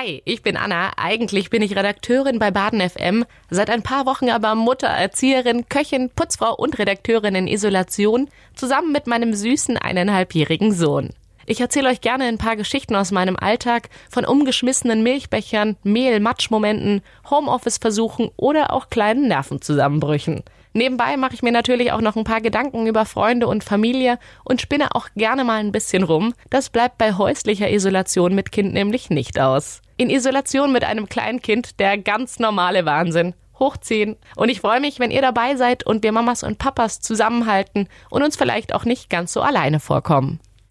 Hi, ich bin Anna. Eigentlich bin ich Redakteurin bei Baden FM, seit ein paar Wochen aber Mutter, Erzieherin, Köchin, Putzfrau und Redakteurin in Isolation, zusammen mit meinem süßen eineinhalbjährigen Sohn. Ich erzähle euch gerne ein paar Geschichten aus meinem Alltag, von umgeschmissenen Milchbechern, Mehl-Matsch-Momenten, Homeoffice-Versuchen oder auch kleinen Nervenzusammenbrüchen. Nebenbei mache ich mir natürlich auch noch ein paar Gedanken über Freunde und Familie und spinne auch gerne mal ein bisschen rum. Das bleibt bei häuslicher Isolation mit Kind nämlich nicht aus. In Isolation mit einem kleinen Kind der ganz normale Wahnsinn. Hochziehen. Und ich freue mich, wenn ihr dabei seid und wir Mamas und Papas zusammenhalten und uns vielleicht auch nicht ganz so alleine vorkommen.